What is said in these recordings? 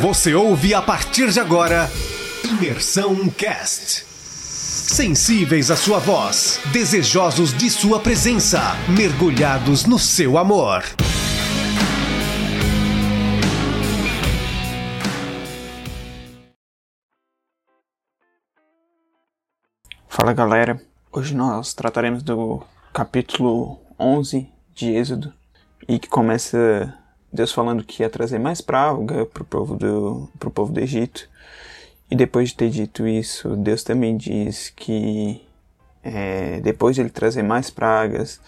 Você ouve a partir de agora Imersão Cast. Sensíveis à sua voz, desejosos de sua presença, mergulhados no seu amor. Fala galera, hoje nós trataremos do capítulo 11 de Êxodo e que começa Deus falando que ia trazer mais praga para o povo do, pro povo do Egito. E depois de ter dito isso, Deus também diz que é, depois de ele trazer mais pragas,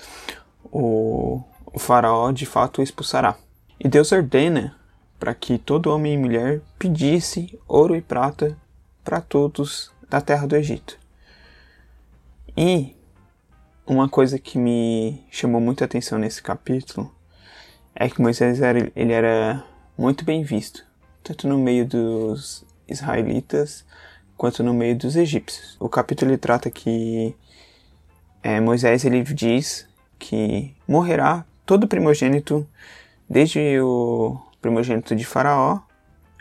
o, o faraó de fato o expulsará. E Deus ordena para que todo homem e mulher pedisse ouro e prata para todos da terra do Egito. E uma coisa que me chamou muita atenção nesse capítulo é que Moisés era, ele era muito bem visto, tanto no meio dos israelitas quanto no meio dos egípcios. O capítulo ele trata que é, Moisés ele diz que morrerá todo primogênito, desde o primogênito de Faraó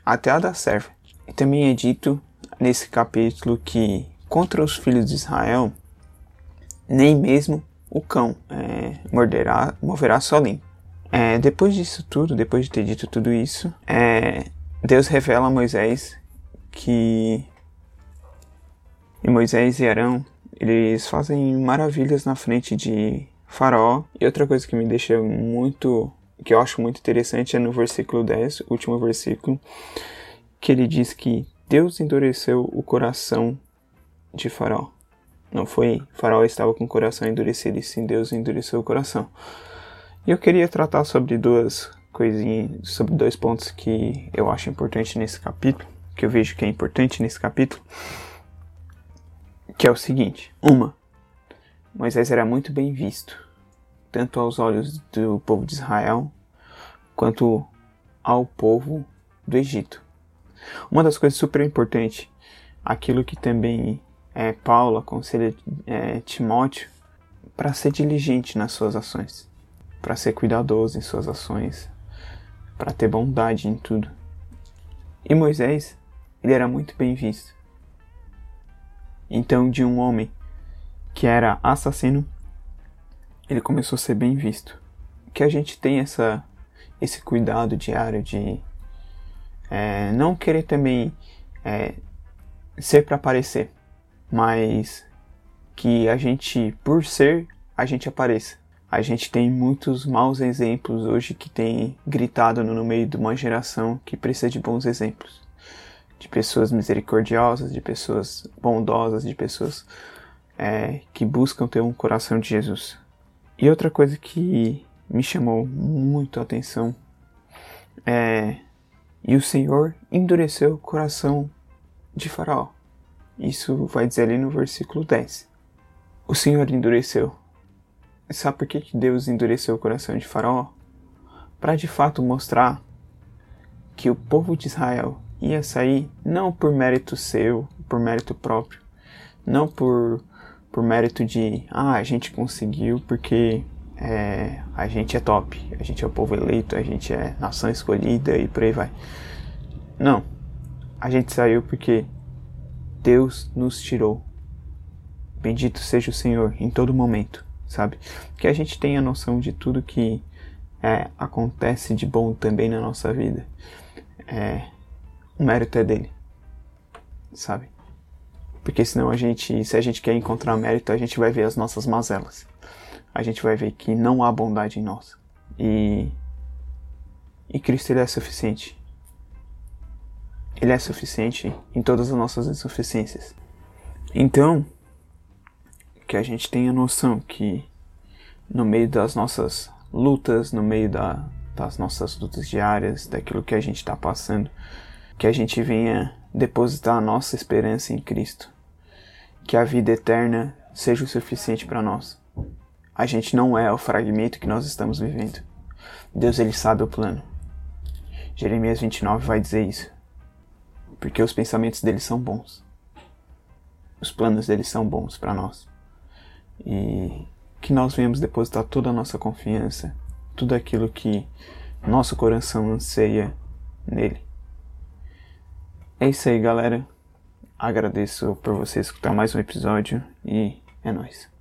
até a da serva. E também é dito nesse capítulo que contra os filhos de Israel, nem mesmo o cão é, morderá, moverá sozinho. É, depois disso tudo, depois de ter dito tudo isso, é, Deus revela a Moisés que e Moisés e Arão eles fazem maravilhas na frente de Faraó. E outra coisa que me deixa muito, que eu acho muito interessante é no versículo 10, último versículo, que ele diz que Deus endureceu o coração de Faraó. Não foi Faraó estava com o coração endurecido, e sim Deus endureceu o coração. Eu queria tratar sobre duas coisinhas, sobre dois pontos que eu acho importante nesse capítulo, que eu vejo que é importante nesse capítulo, que é o seguinte: uma, Moisés era muito bem visto, tanto aos olhos do povo de Israel, quanto ao povo do Egito. Uma das coisas super importantes, aquilo que também é, Paulo aconselha é, Timóteo, para ser diligente nas suas ações para ser cuidadoso em suas ações, para ter bondade em tudo. E Moisés, ele era muito bem visto. Então, de um homem que era assassino, ele começou a ser bem visto. Que a gente tem essa, esse cuidado diário de é, não querer também é, ser para aparecer, mas que a gente, por ser, a gente apareça. A gente tem muitos maus exemplos hoje que tem gritado no meio de uma geração que precisa de bons exemplos. De pessoas misericordiosas, de pessoas bondosas, de pessoas é, que buscam ter um coração de Jesus. E outra coisa que me chamou muito a atenção é. E o Senhor endureceu o coração de Faraó. Isso vai dizer ali no versículo 10. O Senhor endureceu Sabe por que Deus endureceu o coração de Faraó? Para de fato mostrar que o povo de Israel ia sair não por mérito seu, por mérito próprio, não por, por mérito de ah, a gente conseguiu porque é, a gente é top, a gente é o povo eleito, a gente é nação escolhida e por aí vai. Não, a gente saiu porque Deus nos tirou. Bendito seja o Senhor em todo momento sabe? Que a gente tenha noção de tudo que é, acontece de bom também na nossa vida. É, o mérito é dele, sabe? Porque senão a gente, se a gente quer encontrar mérito, a gente vai ver as nossas mazelas. A gente vai ver que não há bondade em nós. E, e Cristo ele é suficiente. Ele é suficiente em todas as nossas insuficiências. Então, que a gente tenha noção que no meio das nossas lutas, no meio da, das nossas lutas diárias, daquilo que a gente está passando, que a gente venha depositar a nossa esperança em Cristo, que a vida eterna seja o suficiente para nós. A gente não é o fragmento que nós estamos vivendo. Deus ele sabe o plano. Jeremias 29 vai dizer isso. Porque os pensamentos dele são bons. Os planos dele são bons para nós e que nós venhamos depositar toda a nossa confiança, tudo aquilo que nosso coração anseia nele. É isso aí, galera. Agradeço por você escutar mais um episódio e é nóis.